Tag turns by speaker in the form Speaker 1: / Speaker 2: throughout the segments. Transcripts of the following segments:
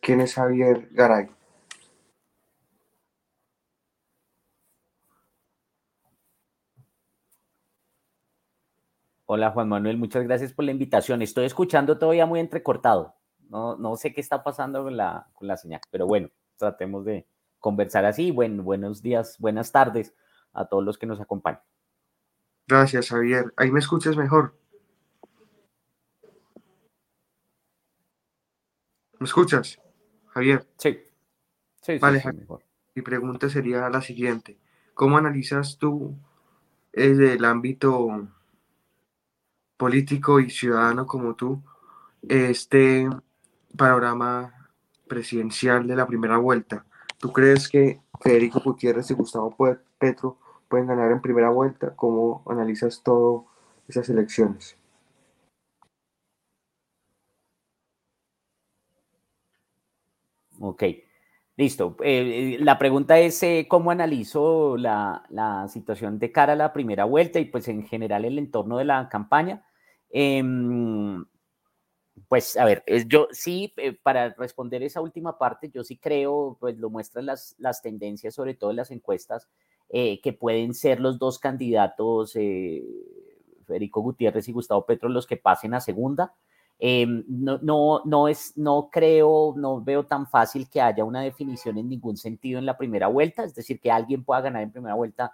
Speaker 1: quién es Javier Garay.
Speaker 2: Hola Juan Manuel, muchas gracias por la invitación. Estoy escuchando todavía muy entrecortado. No, no sé qué está pasando con la, con la señal, pero bueno, tratemos de conversar así. Bueno, buenos días, buenas tardes a todos los que nos acompañan.
Speaker 1: Gracias, Javier. Ahí me escuchas mejor. ¿Me escuchas, Javier?
Speaker 2: Sí.
Speaker 1: Sí, vale, mejor. Mi pregunta sería la siguiente. ¿Cómo analizas tú desde el ámbito político y ciudadano como tú este panorama presidencial de la primera vuelta. ¿Tú crees que Federico Gutiérrez y Gustavo Petro pueden ganar en primera vuelta? ¿Cómo analizas todo esas elecciones?
Speaker 2: Ok, listo. Eh, eh, la pregunta es eh, cómo analizo la, la, situación de cara a la primera vuelta y pues en general el entorno de la campaña. Em, pues a ver, yo sí, para responder esa última parte, yo sí creo, pues lo muestran las, las tendencias, sobre todo en las encuestas, que pueden ser los dos candidatos, eh, Federico Gutiérrez y Gustavo Petro, los que pasen a segunda. Em, no, no, no, es, no creo, no veo tan fácil que haya una definición en ningún sentido en la primera vuelta, es decir, que alguien pueda ganar en primera vuelta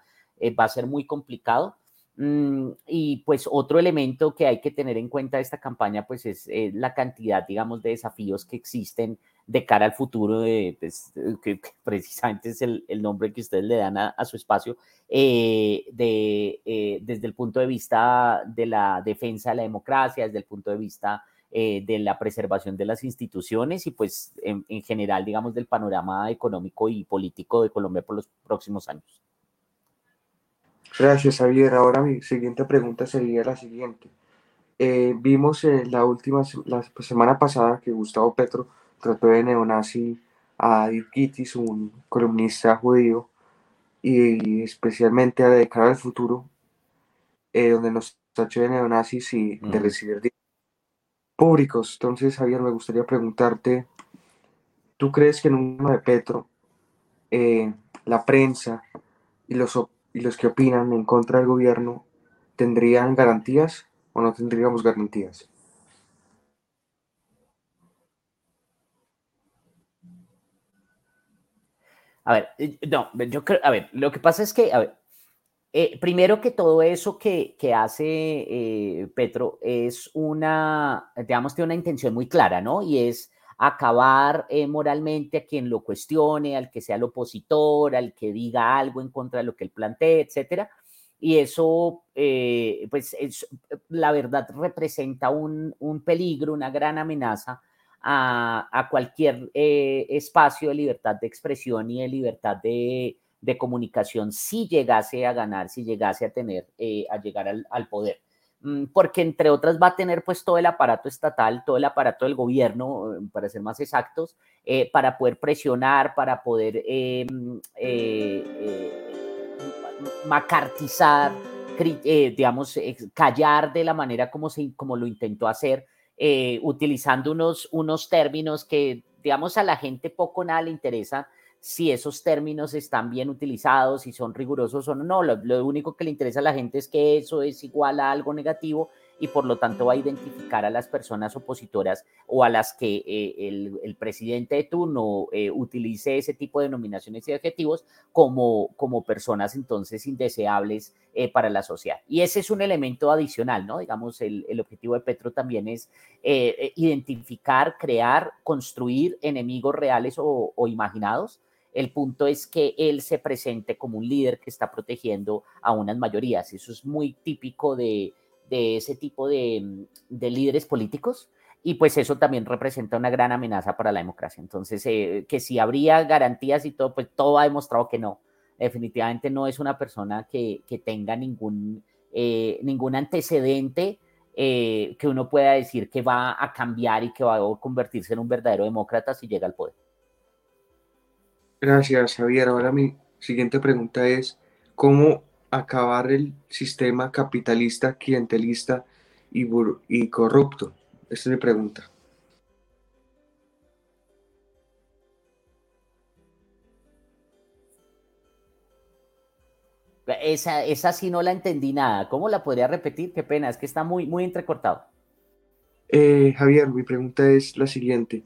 Speaker 2: va a ser muy complicado. Mm, y pues otro elemento que hay que tener en cuenta de esta campaña, pues es eh, la cantidad, digamos, de desafíos que existen de cara al futuro, de, pues, que, precisamente es el, nombre que ustedes le dan a, su espacio, eh, de, eh, desde el punto de vista de la defensa de la democracia, desde el punto de vista de la preservación de las instituciones y pues en general, digamos, del panorama económico y político de Colombia por los próximos años.
Speaker 1: Gracias, Javier. Ahora mi siguiente pregunta sería la siguiente. Eh, vimos la última la semana pasada que Gustavo Petro trató de neonazi a Kittis, un columnista judío, y especialmente a dedicar al futuro, eh, donde nos tachó de neonazis y de recibir públicos. Entonces, Javier, me gustaría preguntarte, ¿tú crees que en un de Petro, eh, la prensa y los y los que opinan en contra del gobierno tendrían garantías o no tendríamos garantías?
Speaker 2: A ver, eh, no, yo creo, a ver, lo que pasa es que, a ver, eh, primero que todo eso que, hace eh, Petro es una, digamos, tiene una intención muy clara, ¿no? Y es acabar eh, moralmente a quien lo cuestione, al que sea el opositor, al que diga algo en contra de lo que él plantee, etcétera. Y eso, pues, la verdad representa un, peligro, una gran amenaza a, cualquier eh, espacio de libertad de expresión y de libertad de, comunicación si llegase a ganar, si llegase a tener, a llegar al poder. Mm, porque entre otras va a tener pues todo el aparato estatal, todo el aparato del gobierno, eh, para ser más exactos, eh, para poder presionar, para poder eh, macartizar, digamos, callar de la manera como, se, como lo intentó hacer, utilizando unos, unos términos que, digamos, a la gente poco nada le interesa, si esos términos están bien utilizados, si son rigurosos o no. Lo, único que le interesa a la gente es que eso es igual a algo negativo y por lo tanto va a identificar a las personas opositoras o a las que eh, el, presidente de turno eh, utilice ese tipo de denominaciones y adjetivos como, como personas entonces indeseables eh, para la sociedad. Y ese es un elemento adicional, ¿no? Digamos, el, objetivo de Petro también es identificar, crear, construir enemigos reales o, o imaginados el punto es que él se presente como un líder que está protegiendo a unas mayorías. Eso es muy típico de, ese tipo de, líderes políticos y pues eso también representa una gran amenaza para la democracia. Entonces, eh, que si habría garantías y todo, pues todo ha demostrado que no. Definitivamente no es una persona que, tenga ningún, eh, ningún antecedente eh, que uno pueda decir que va a cambiar y que va a convertirse en un verdadero demócrata si llega al poder.
Speaker 1: Gracias, Javier. Ahora mi siguiente pregunta es, ¿cómo acabar el sistema capitalista, clientelista y, y corrupto? Esta es mi pregunta.
Speaker 2: Esa, esa sí no la entendí nada. ¿Cómo la podría repetir? Qué pena, es que está muy, muy entrecortado.
Speaker 1: Eh, Javier, mi pregunta es la siguiente.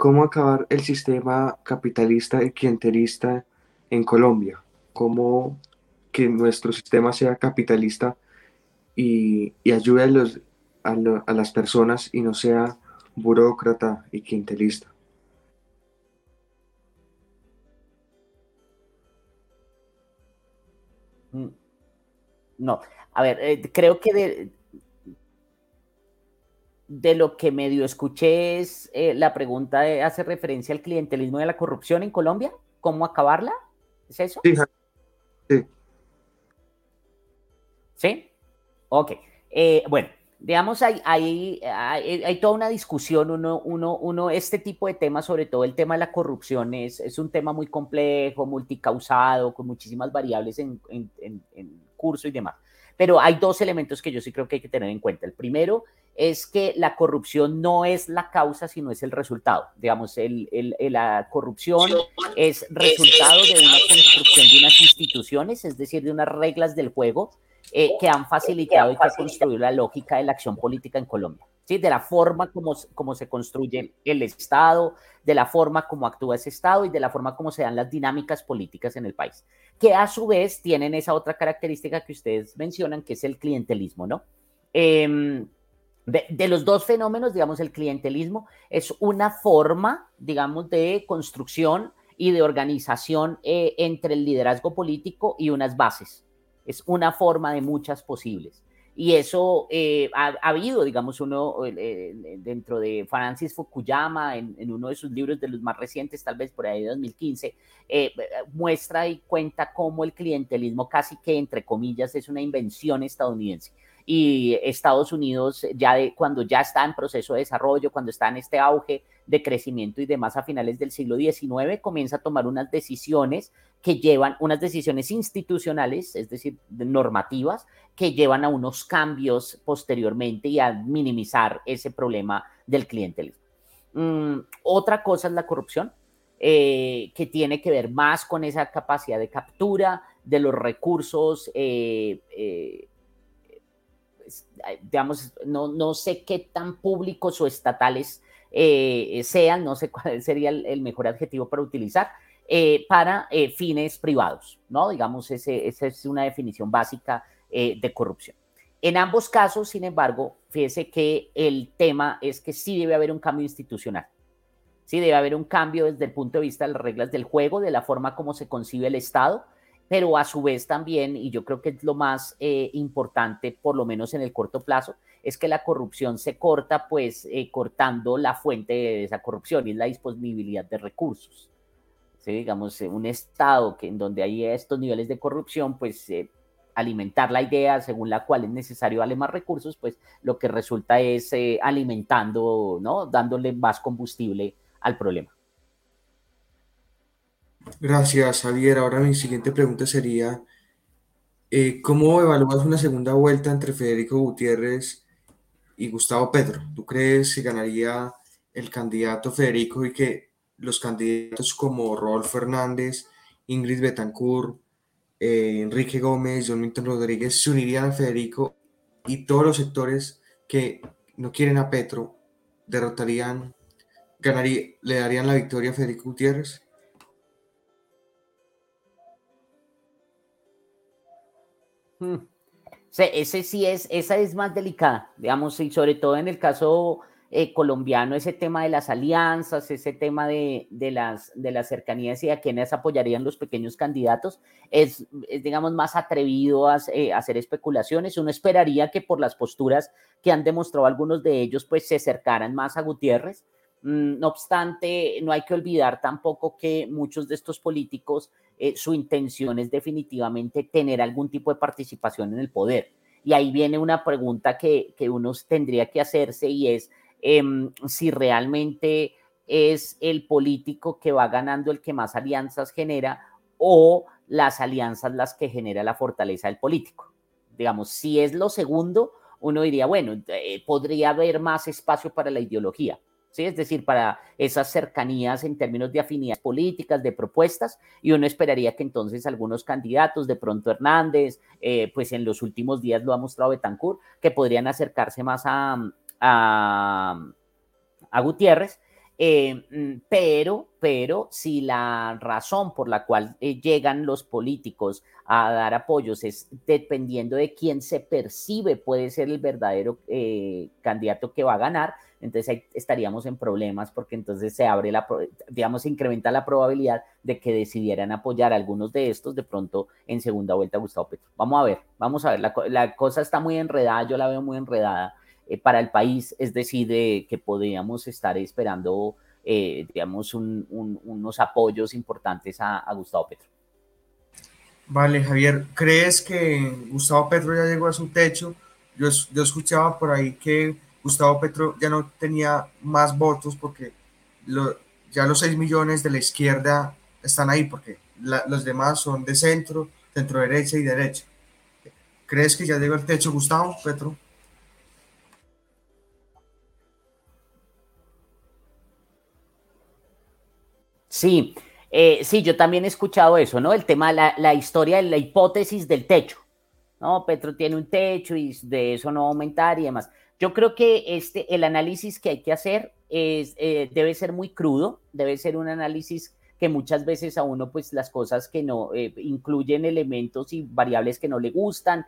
Speaker 1: ¿Cómo acabar el sistema capitalista y clientelista en Colombia? ¿Cómo que nuestro sistema sea capitalista y, ayude a, los, a las personas y no sea burócrata y clientelista?
Speaker 2: Mm, no, a ver, eh, creo que de, lo que medio escuché es eh, la pregunta hace referencia al clientelismo y a la corrupción en Colombia, ¿cómo acabarla? ¿Es eso? Sí. Sí. ¿Sí? Ok. Eh, bueno, digamos, hay, hay, hay, toda una discusión, uno, uno, uno, este tipo de temas, sobre todo el tema de la corrupción, es, es un tema muy complejo, multicausado, con muchísimas variables en, en, en, curso y demás. Pero hay dos elementos que yo sí creo que hay que tener en cuenta. El primero es que la corrupción no es la causa, sino es el resultado. Digamos, el, el, la corrupción es resultado de una construcción de unas instituciones, es decir, de unas reglas del juego eh, que han facilitado y que han construido la lógica de la acción política en Colombia. ¿sí? De la forma como, como se construye el Estado, de la forma como actúa ese Estado y de la forma como se dan las dinámicas políticas en el país, que a su vez tienen esa otra característica que ustedes mencionan, que es el clientelismo, ¿no? Em, de, los dos fenómenos, digamos, el clientelismo es una forma, digamos, de construcción y de organización eh, entre el liderazgo político y unas bases. Es una forma de muchas posibles. Y eso eh, ha, habido, digamos, uno eh, dentro de Francis Fukuyama, en, uno de sus libros de los más recientes, tal vez por ahí de 2015, eh, muestra y cuenta cómo el clientelismo casi que, entre comillas, es una invención estadounidense. Y Estados Unidos ya cuando ya está en proceso de desarrollo, cuando está en este auge de crecimiento y demás a finales del siglo XIX, comienza a tomar unas decisiones que llevan, unas decisiones institucionales, es decir, normativas, que llevan a unos cambios posteriormente y a minimizar ese problema del clientelismo. Mm, otra cosa es la corrupción, eh, que tiene que ver más con esa capacidad de captura de los recursos eh, eh, digamos, no, no sé qué tan públicos o estatales sean, no sé cuál sería el, mejor adjetivo para utilizar, eh, para eh, fines privados, ¿no? Digamos, ese, esa es una definición básica de corrupción. En ambos casos, sin embargo, fíjese que el tema es que sí debe haber un cambio institucional. Sí debe haber un cambio desde el punto de vista de las reglas del juego, de la forma como se concibe el Estado, pero a su vez también, y yo creo que es lo más eh, importante, por lo menos en el corto plazo, es que la corrupción se corta, pues eh, cortando la fuente de esa corrupción y la disponibilidad de recursos. ¿Sí? Digamos, eh, un Estado que en donde hay estos niveles de corrupción, pues alimentar la idea según la cual es necesario darle más recursos, pues lo que resulta es alimentando, ¿no? Dándole más combustible al problema.
Speaker 1: Gracias, Javier. Ahora mi siguiente pregunta sería, eh, ¿cómo evalúas una segunda vuelta entre Federico Gutiérrez y Gustavo Petro? ¿Tú crees que ganaría el candidato Federico y que los candidatos como Rodolfo Fernández, Ingrid Betancourt, eh, Enrique Gómez, John Milton Rodríguez se unirían a Federico y todos los sectores que no quieren a Petro derrotarían, ganaría, le darían la victoria a Federico Gutiérrez?
Speaker 2: Hmm. ese sí es, esa es más delicada, digamos, y sobre todo en el caso eh, colombiano, ese tema de las alianzas, ese tema de, las, de las cercanías y a quienes apoyarían los pequeños candidatos, es, digamos, más atrevido a, eh, hacer especulaciones. Uno esperaría que por las posturas que han demostrado algunos de ellos, pues se acercaran más a Gutiérrez. Mm, no obstante, no hay que olvidar tampoco que muchos de estos políticos eh, su intención es definitivamente tener algún tipo de participación en el poder. Y ahí viene una pregunta que, uno tendría que hacerse y es em, si realmente es el político que va ganando el que más alianzas genera o las alianzas las que genera la fortaleza del político. Digamos, si es lo segundo, uno diría, bueno, eh, podría haber más espacio para la ideología ¿sí? Es decir, para esas cercanías en términos de afinidades políticas, de propuestas, y uno esperaría que entonces algunos candidatos, de pronto Hernández, eh, pues en los últimos días lo ha mostrado Betancourt, que podrían acercarse más a, a, a Gutiérrez, eh, mm, pero, pero si la razón por la cual eh, llegan los políticos a dar apoyos es dependiendo de quién se percibe puede ser el verdadero eh, candidato que va a ganar, entonces ahí estaríamos en problemas porque entonces se abre la, digamos, se incrementa la probabilidad de que decidieran apoyar a algunos de estos de pronto en segunda vuelta a Gustavo Petro. Vamos a ver, vamos a ver, la, la cosa está muy enredada, yo la veo muy enredada para el país, es decir, que podríamos estar esperando, eh, digamos, unos apoyos importantes a, Gustavo Petro.
Speaker 3: Vale, Javier, ¿crees que Gustavo Petro ya llegó a su techo? Yo, yo escuchaba por ahí que Gustavo Petro ya no tenía más votos porque ya los 6 millones de la izquierda están ahí porque los demás son de centro, centro derecha y derecha. ¿Crees que ya llegó al techo Gustavo Petro?
Speaker 2: Sí, eh, sí, yo también he escuchado eso, ¿no? El tema, la, la historia, la hipótesis del techo. No, Petro tiene un techo y de eso no va a aumentar y demás. Yo creo que este, el análisis que hay que hacer es, eh, debe ser muy crudo, debe ser un análisis que muchas veces a uno, pues las cosas que no eh, incluyen elementos y variables que no le gustan.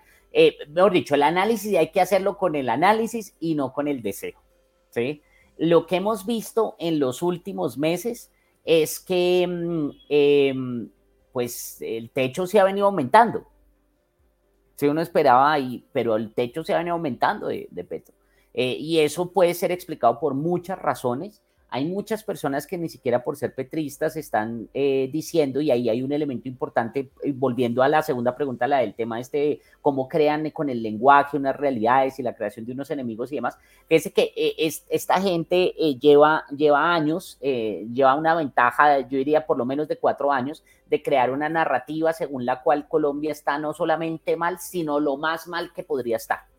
Speaker 2: mejor dicho, el análisis hay que hacerlo con el análisis y no con el deseo. ¿sí? Lo que hemos visto en los últimos meses es que mm, em, pues el techo se ha venido aumentando. Si uno esperaba ahí, pero el techo se ha venido aumentando de, de Petro. Eh, y eso puede ser explicado por muchas razones hay muchas personas que ni siquiera por ser petristas están eh, diciendo, y ahí hay un elemento importante, eh, volviendo a la segunda pregunta, la del tema este, cómo crean con el lenguaje unas realidades y la creación de unos enemigos y demás, es que eh, es, esta gente lleva, lleva años, lleva una ventaja, yo diría por lo menos de cuatro años, de crear una narrativa según la cual Colombia está no solamente mal, sino lo más mal que podría estar.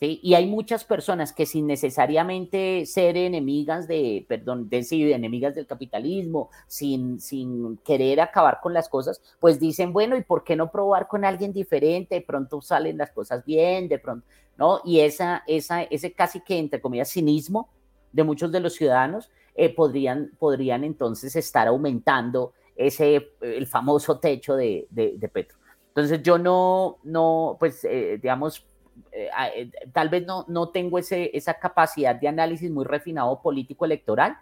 Speaker 2: Y hay muchas personas que sin necesariamente ser enemigas de, perdón, de, sí, enemigas del capitalismo, sin, sin querer acabar con las cosas, pues dicen, bueno, ¿y por qué no probar con alguien diferente? De pronto salen las cosas bien, de pronto, ¿no? Y esa, esa, ese casi que, entre comillas, cinismo de muchos de los ciudadanos eh, podrían, podrían entonces estar aumentando ese, el famoso techo de, de, Petro. Entonces yo no, no, pues, eh, digamos, eh, eh, tal vez no, no tengo ese, esa capacidad de análisis muy refinado político electoral,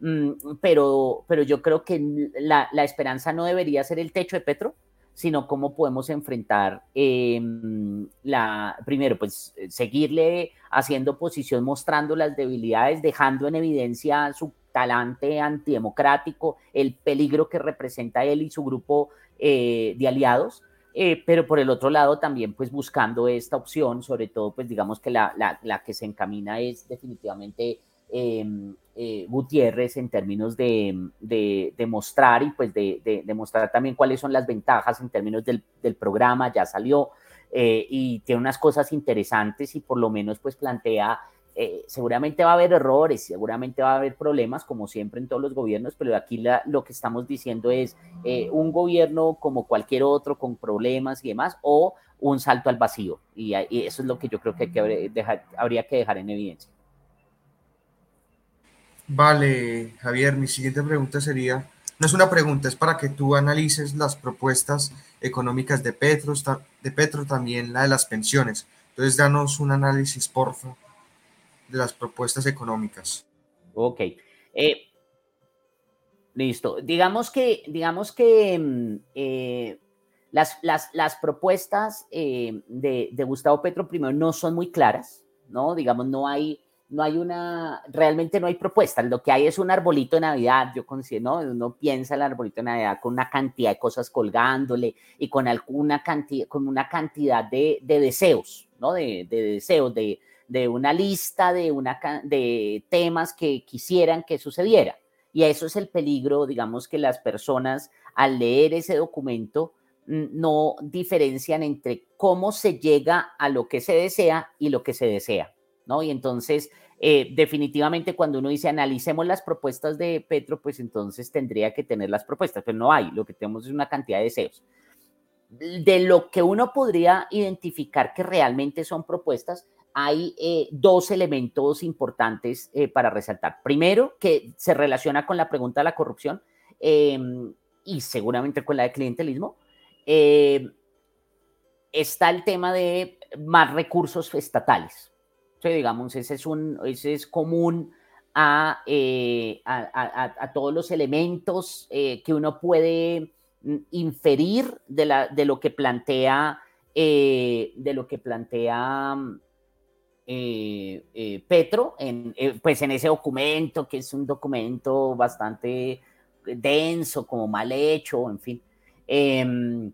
Speaker 2: mm, pero, pero yo creo que la, la, esperanza no debería ser el techo de Petro, sino cómo podemos enfrentar em, la, primero, pues seguirle haciendo oposición, mostrando las debilidades, dejando en evidencia su talante antidemocrático, el peligro que representa él y su grupo eh, de aliados, eh, pero por el otro lado también pues buscando esta opción, sobre todo pues digamos que la, la, que se encamina es definitivamente em, eh, Gutiérrez en términos de, de, mostrar y pues de, de, mostrar también cuáles son las ventajas en términos del, del programa, ya salió eh, y tiene unas cosas interesantes y por lo menos pues plantea eh, seguramente va a haber errores, seguramente va a haber problemas, como siempre en todos los gobiernos, pero aquí lo que estamos diciendo es eh, un gobierno como cualquier otro con problemas y demás, o un salto al vacío. Y, eso es lo que yo creo que, habría que dejar en evidencia.
Speaker 3: Vale, Javier, mi siguiente pregunta sería, no es una pregunta, es para que tú analices las propuestas económicas de Petro, de Petro también la de las pensiones. Entonces, danos un análisis, por favor de las propuestas económicas.
Speaker 2: Ok. Eh, listo. Digamos que, digamos que mm, eh, las, las, propuestas eh, de, Gustavo Petro primero no son muy claras, ¿no? Digamos, no hay, no hay una, realmente no hay propuesta. Lo que hay es un arbolito de Navidad, yo considero, ¿no? Uno piensa el arbolito de Navidad con una cantidad de cosas colgándole y con alguna cantidad, con una cantidad de, deseos, ¿no? de deseos, de, de una lista de, una, de temas que quisieran que sucediera. Y eso es el peligro, digamos, que las personas al leer ese documento no diferencian entre cómo se llega a lo que se desea y lo que se desea, ¿no? Y entonces eh, definitivamente cuando uno dice analicemos las propuestas de Petro, pues entonces tendría que tener las propuestas, pero no hay, lo que tenemos es una cantidad de deseos. De lo que uno podría identificar que realmente son propuestas, hay eh, dos elementos importantes eh, para resaltar. Primero, que se relaciona con la pregunta de la corrupción em, y seguramente con la de clientelismo. Em, está el tema de más recursos estatales. digamos, ese es, un, ese es común a, eh, a, todos los elementos que uno puede mm, inferir de, la, de lo que plantea, de lo que plantea eh, eh, Petro, en, eh, pues en ese documento, que es un documento bastante denso, como mal hecho, en fin. Em,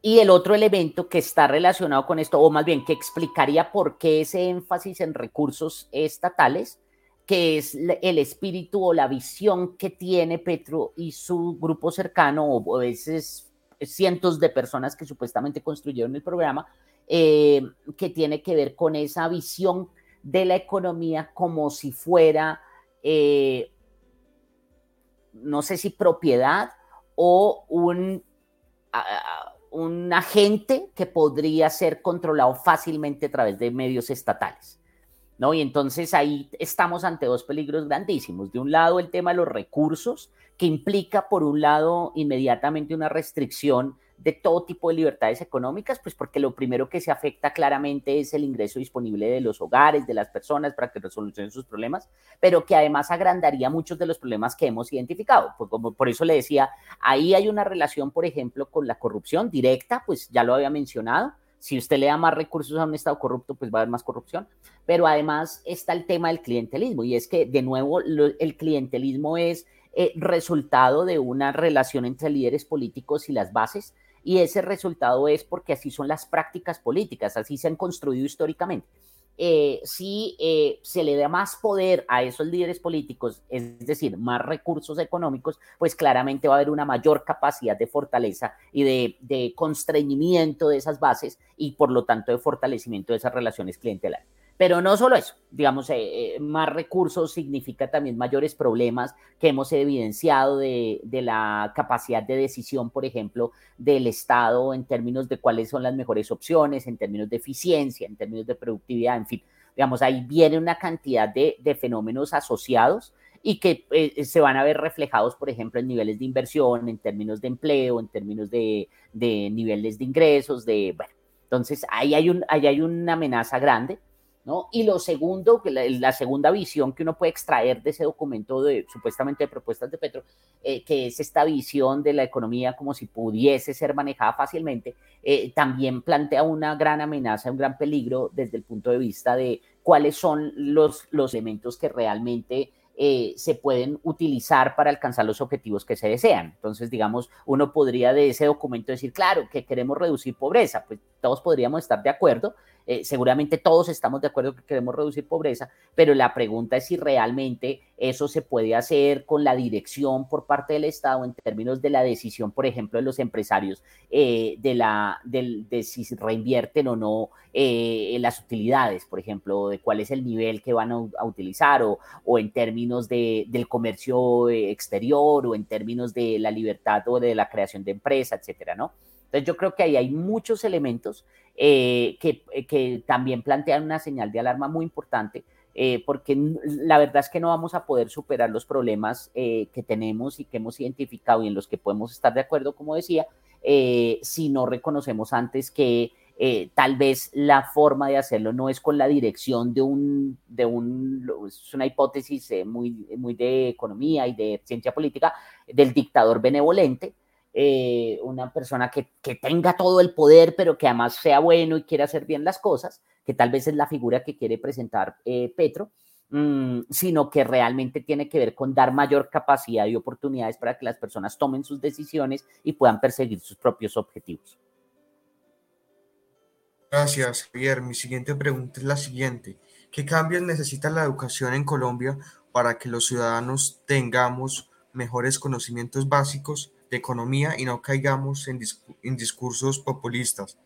Speaker 2: y el otro elemento que está relacionado con esto, o más bien que explicaría por qué ese énfasis en recursos estatales, que es el espíritu o la visión que tiene Petro y su grupo cercano, o a veces cientos de personas que supuestamente construyeron el programa, eh, que tiene que ver con esa visión de la economía como si fuera, eh, no sé si propiedad o un, un agente que podría ser controlado fácilmente a través de medios estatales. ¿No? Y entonces ahí estamos ante dos peligros grandísimos. De un lado, el tema de los recursos, que implica, por un lado, inmediatamente una restricción de todo tipo de libertades económicas, pues porque lo primero que se afecta claramente es el ingreso disponible de los hogares, de las personas para que resolucionen sus problemas, pero que además agrandaría muchos de los problemas que hemos identificado. Pues como por eso le decía, ahí hay una relación, por ejemplo, con la corrupción directa, pues ya lo había mencionado. Si usted le da más recursos a un Estado corrupto, pues va a haber más corrupción. Pero además está el tema del clientelismo y es que, de nuevo, el clientelismo es eh, resultado de una relación entre líderes políticos y las bases y ese resultado es porque así son las prácticas políticas, así se han construido históricamente. Eh, si eh, se le da más poder a esos líderes políticos, es decir, más recursos económicos, pues claramente va a haber una mayor capacidad de fortaleza y de, de constreñimiento de esas bases y por lo tanto de fortalecimiento de esas relaciones clientelares. Pero no solo eso, digamos, eh, eh, más recursos significa también mayores problemas que hemos evidenciado de, la capacidad de decisión, por ejemplo, del Estado en términos de cuáles son las mejores opciones, en términos de eficiencia, en términos de productividad, en fin. Digamos, ahí viene una cantidad de, fenómenos asociados y que eh, se van a ver reflejados, por ejemplo, en niveles de inversión, en términos de empleo, en términos de, niveles de ingresos, de, bueno, entonces ahí hay, un, ahí hay una amenaza grande y lo segundo, que la, segunda visión que uno puede extraer de ese documento de supuestamente de propuestas de Petro, eh, que es esta visión de la economía como si pudiese ser manejada fácilmente, eh, también plantea una gran amenaza, un gran peligro desde el punto de vista de cuáles son los, los elementos que realmente eh, se pueden utilizar para alcanzar los objetivos que se desean. Entonces, digamos, uno podría de ese documento decir, claro, que queremos reducir pobreza, pues todos podríamos estar de acuerdo, eh, seguramente todos estamos de acuerdo que queremos reducir pobreza, pero la pregunta es si realmente eso se puede hacer con la dirección por parte del Estado en términos de la decisión, por ejemplo, de los empresarios eh, de, la, de, si reinvierten o no eh, las utilidades, por ejemplo, de cuál es el nivel que van a, utilizar o, o, en términos de, del comercio exterior o en términos de la libertad o de la creación de empresa, etcétera, ¿no? Entonces yo creo que ahí hay muchos elementos eh, que, que, también plantean una señal de alarma muy importante, eh, porque la verdad es que no vamos a poder superar los problemas eh, que tenemos y que hemos identificado y en los que podemos estar de acuerdo, como decía, si no reconocemos antes que tal vez la forma de hacerlo no es con la dirección de un, de un es una hipótesis muy, muy de economía y de ciencia política, del dictador benevolente, eh, una persona que, tenga todo el poder, pero que además sea bueno y quiera hacer bien las cosas, que tal vez es la figura que quiere presentar eh, Petro, mm, sino que realmente tiene que ver con dar mayor capacidad y oportunidades para que las personas tomen sus decisiones y puedan perseguir sus propios objetivos.
Speaker 3: Gracias, Javier. Mi siguiente pregunta es la siguiente. ¿Qué cambios necesita la educación en Colombia para que los ciudadanos tengamos mejores conocimientos básicos de economía y no caigamos en, discursos populistas.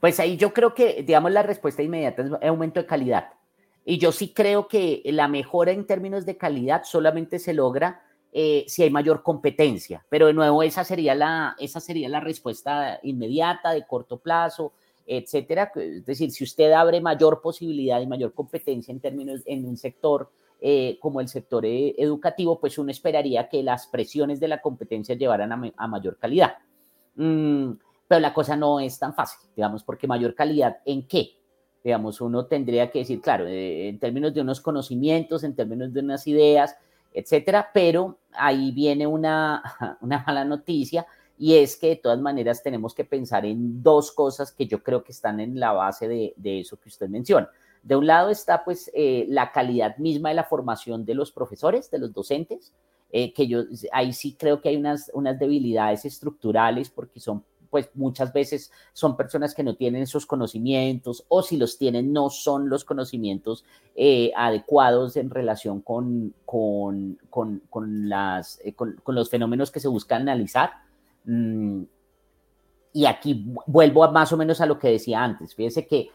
Speaker 2: Pues ahí yo creo que, digamos, la respuesta inmediata es aumento de calidad. Y yo sí creo que la mejora en términos de calidad solamente se logra eh, si hay mayor competencia. Pero de nuevo, esa sería, la, esa sería la respuesta inmediata, de corto plazo, etcétera. Es decir, si usted abre mayor posibilidad y mayor competencia en términos en un sector eh, como el sector eh, educativo, pues uno esperaría que las presiones de la competencia llevaran a, mayor calidad. Mm, pero la cosa no es tan fácil, digamos, porque mayor calidad en qué? Digamos, uno tendría que decir, claro, eh, en términos de unos conocimientos, en términos de unas ideas, etcétera, pero ahí viene una, una mala noticia y es que de todas maneras tenemos que pensar en dos cosas que yo creo que están en la base de, de eso que usted menciona. De un lado está pues eh, la calidad misma de la formación de los profesores, de los docentes, eh, que yo ahí sí creo que hay unas, debilidades estructurales porque son pues muchas veces son personas que no tienen esos conocimientos o si los tienen no son los conocimientos eh, adecuados en relación con, con, con, con con, los fenómenos que se busca analizar. Mm, y aquí vuelvo más o menos a lo que decía antes. Fíjense que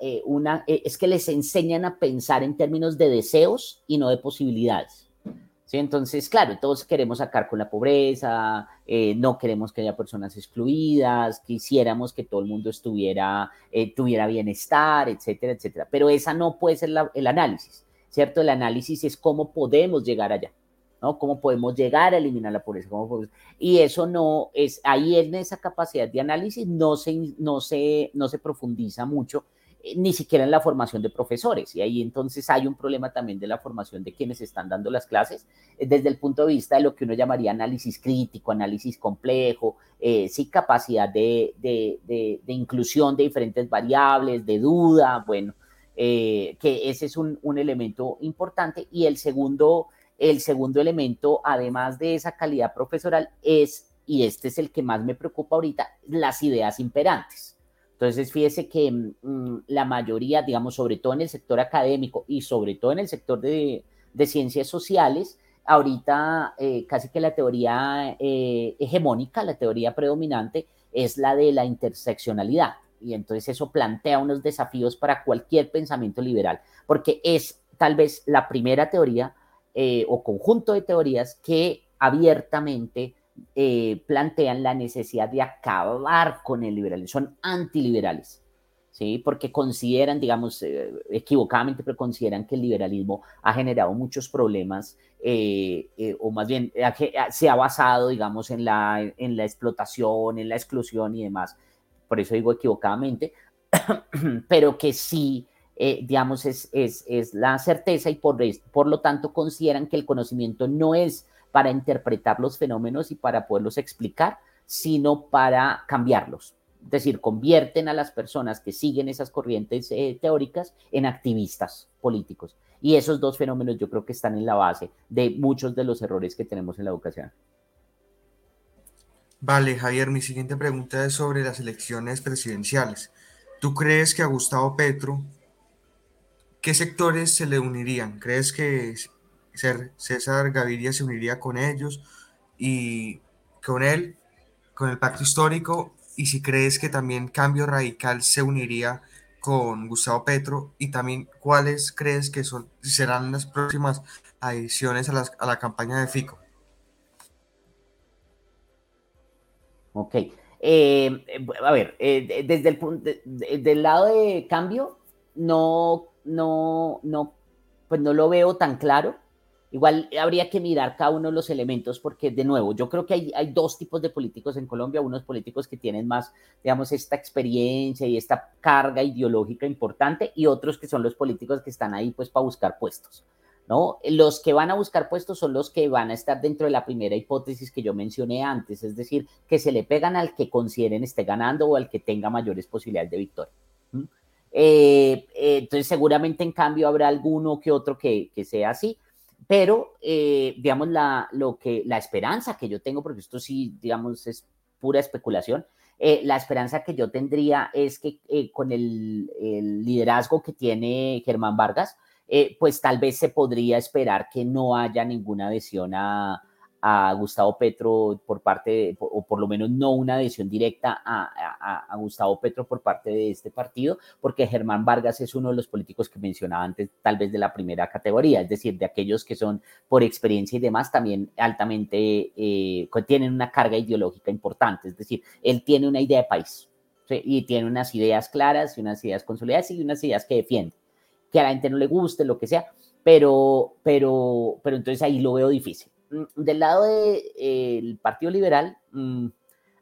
Speaker 2: eh, una, eh, es que les enseñan a pensar en términos de deseos y no de posibilidades. ¿sí? Entonces, claro, todos queremos sacar con la pobreza, eh, no queremos que haya personas excluidas, quisiéramos que todo el mundo estuviera, tuviera bienestar, etcétera, etcétera. Pero esa no puede ser el análisis, ¿cierto? El análisis es cómo podemos llegar allá. ¿No? ¿Cómo podemos llegar a eliminar la pobreza? Y eso no es, ahí en esa capacidad de análisis no se, no se, no se profundiza mucho eh, ni siquiera en la formación de profesores. Y ahí entonces hay un problema también de la formación de quienes están dando las clases, eh, desde el punto de vista de lo que uno llamaría análisis crítico, análisis complejo, eh, sí capacidad de, de, de, inclusión de diferentes variables, de duda, bueno, que ese es un, un, elemento importante. Y el segundo, el segundo elemento, además de esa calidad profesoral, es, y este es el que más me preocupa ahorita, las ideas imperantes. Entonces, fíjese que mm, la mayoría, digamos, sobre todo en el sector académico y sobre todo en el sector de, ciencias sociales, ahorita eh, casi que la teoría eh, hegemónica, la teoría predominante, es la de la interseccionalidad. Y entonces eso plantea unos desafíos para cualquier pensamiento liberal, porque es tal vez la primera teoría eh, o conjunto de teorías que abiertamente eh, plantean la necesidad de acabar con el liberalismo, son antiliberales, ¿sí? Porque consideran, digamos, eh, equivocadamente, pero consideran que el liberalismo ha generado muchos problemas, o más bien se ha basado, digamos, en la, en la explotación, en la exclusión y demás. Por eso digo equivocadamente, pero que sí, digamos, es, es, es, la certeza y por, por lo tanto consideran que el conocimiento no es para interpretar los fenómenos y para poderlos explicar, sino para cambiarlos. Es decir, convierten a las personas que siguen esas corrientes eh, teóricas en activistas políticos. Y esos dos fenómenos yo creo que están en la base de muchos de los errores que tenemos en la educación.
Speaker 3: Vale, Javier, mi siguiente pregunta es sobre las elecciones presidenciales. ¿Tú crees que a Gustavo Petro, qué sectores se le unirían? ¿Crees que César Gaviria se uniría con ellos y con él, con el pacto histórico, y si crees que también Cambio Radical se uniría con Gustavo Petro, y también cuáles crees que son, serán las próximas adiciones a, la campaña de Fico.
Speaker 2: Ok. Eh, a ver, eh, desde el punto del lado de cambio, no, no, no, pues no lo veo tan claro. Igual habría que mirar cada uno de los elementos porque, de nuevo, yo creo que hay, hay, dos tipos de políticos en Colombia, unos políticos que tienen más, digamos, esta experiencia y esta carga ideológica importante y otros que son los políticos que están ahí pues para buscar puestos. ¿No? Los que van a buscar puestos son los que van a estar dentro de la primera hipótesis que yo mencioné antes, es decir, que se le pegan al que consideren esté ganando o al que tenga mayores posibilidades de victoria. Eh, eh, entonces, seguramente en cambio habrá alguno que otro que, que sea así, pero, eh, digamos, la, lo que, la esperanza que yo tengo, porque esto sí, digamos, es pura especulación, eh, la esperanza que yo tendría es que eh, con el, liderazgo que tiene Germán Vargas, pues tal vez se podría esperar que no haya ninguna adhesión a, a Gustavo Petro por parte, o por lo menos no una adhesión directa a, a, Gustavo Petro por parte de este partido, porque Germán Vargas es uno de los políticos que mencionaba antes, tal vez de la primera categoría, es decir, de aquellos que son por experiencia y demás también altamente, eh, tienen una carga ideológica importante, es decir, él tiene una idea de país y tiene unas ideas claras y unas ideas consolidadas y unas ideas que defiende, que a la gente no le guste, lo que sea, pero, pero, pero entonces ahí lo veo difícil. Mm, del lado del Partido Liberal, mm,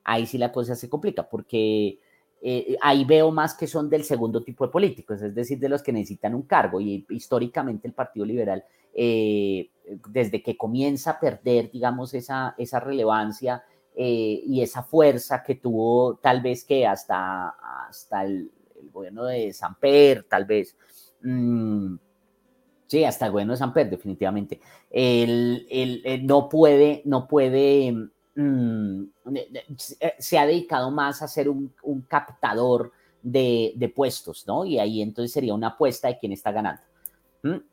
Speaker 2: ahí sí la cosa se complica, porque eh, ahí veo más que son del segundo tipo de políticos, es decir, de los que necesitan un cargo. Y históricamente el Partido Liberal, eh, desde que comienza a perder, digamos, esa, esa relevancia eh, y esa fuerza que tuvo tal vez que hasta, hasta el, gobierno de Samper, tal vez. Mm, Sí, hasta el bueno de Samper, definitivamente. Él, no puede, no puede, mm, se ha dedicado más a ser un, captador de, puestos, ¿no? Y ahí entonces sería una apuesta de quién está ganando.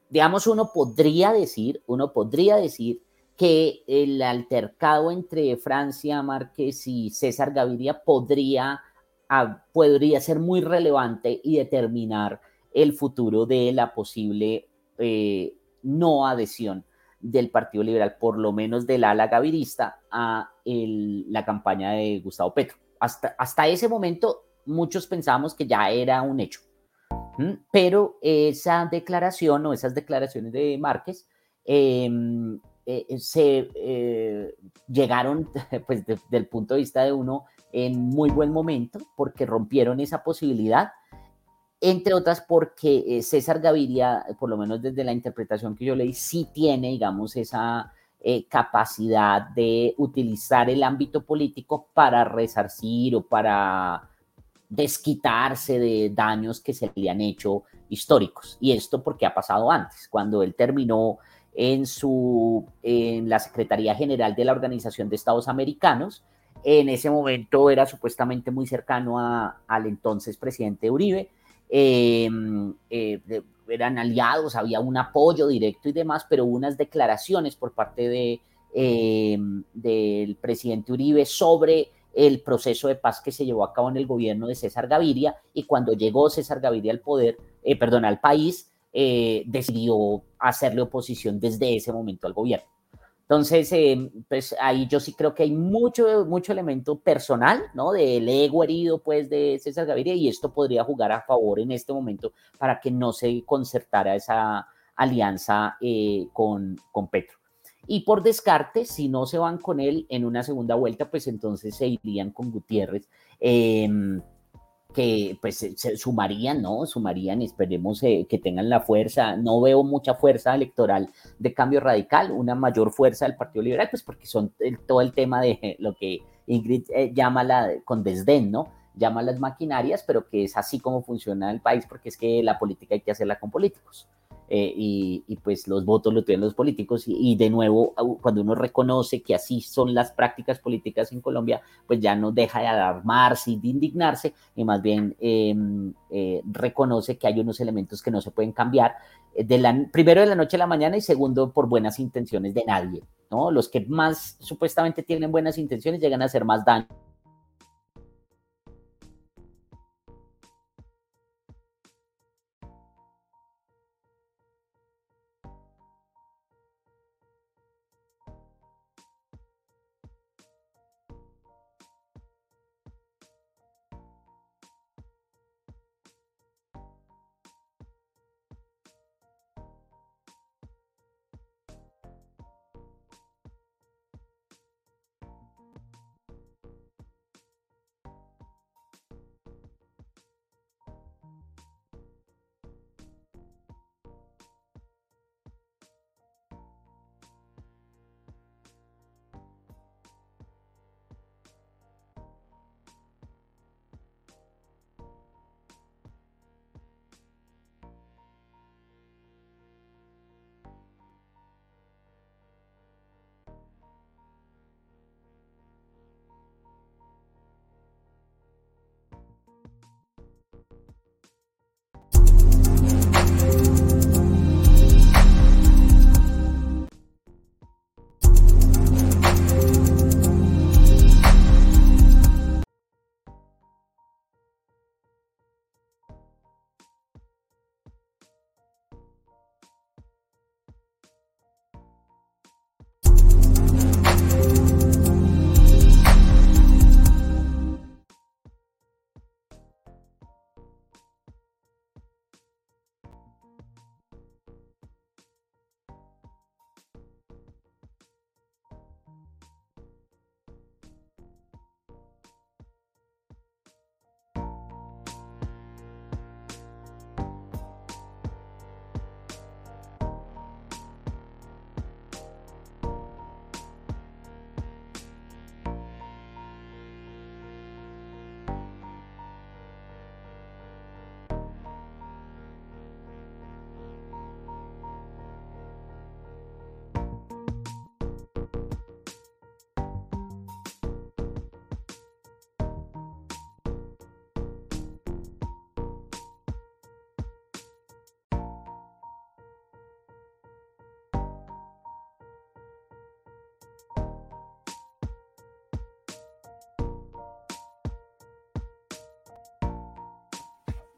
Speaker 2: Digamos, uno podría decir, uno podría decir que el altercado entre Francia Márquez y César Gaviria podría, ah, podría ser muy relevante y determinar el futuro de la posible eh, no adhesión del Partido Liberal, por lo menos del ala gavirista, a la campaña de Gustavo Petro. Hasta, hasta ese momento muchos pensamos que ya era un hecho, pero esa declaración o esas declaraciones de Márquez em, eh, se eh, llegaron, pues desde el punto de vista de uno, en muy buen momento, porque rompieron esa posibilidad entre otras porque eh, César Gaviria, por lo menos desde la interpretación que yo leí, sí tiene, digamos, esa eh, capacidad de utilizar el ámbito político para resarcir o para desquitarse de daños que se le han hecho históricos. Y esto porque ha pasado antes, cuando él terminó en, su, en la Secretaría General de la Organización de Estados Americanos, en ese momento era supuestamente muy cercano al entonces presidente Uribe, Em, eh, eran aliados, había un apoyo directo y demás, pero hubo unas declaraciones por parte de, em, del presidente Uribe sobre el proceso de paz que se llevó a cabo en el gobierno de César Gaviria y cuando llegó César Gaviria al poder, eh, perdón, al país, eh, decidió hacerle oposición desde ese momento al gobierno. Entonces, eh, pues ahí yo sí creo que hay mucho, mucho elemento personal, ¿no? Del ego herido, pues, de César Gaviria, y esto podría jugar a favor en este momento para que no se concertara esa alianza eh, con, con Petro. Y por descarte, si no se van con él en una segunda vuelta, pues entonces se irían con Gutiérrez. Eh, que pues se sumarían, ¿no? Sumarían, esperemos eh, que tengan la fuerza. No veo mucha fuerza electoral de cambio radical, una mayor fuerza del Partido Liberal, pues porque son todo el tema de lo que Ingrid eh, llama la, con desdén, ¿no? Llama las maquinarias, pero que es así como funciona el país, porque es que la política hay que hacerla con políticos. Eh, y, pues los votos los tienen los políticos y, de nuevo cuando uno reconoce que así son las prácticas políticas en Colombia, pues ya no deja de alarmarse y de indignarse y más bien em, eh, reconoce que hay unos elementos que no se pueden cambiar, eh, de la, primero de la noche a la mañana y segundo por buenas intenciones de nadie, ¿no? Los que más supuestamente tienen buenas intenciones llegan a hacer más daño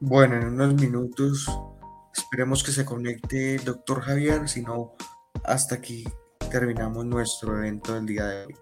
Speaker 1: Bueno, en unos minutos esperemos que se conecte el doctor Javier, si no, hasta aquí terminamos nuestro evento del día de hoy.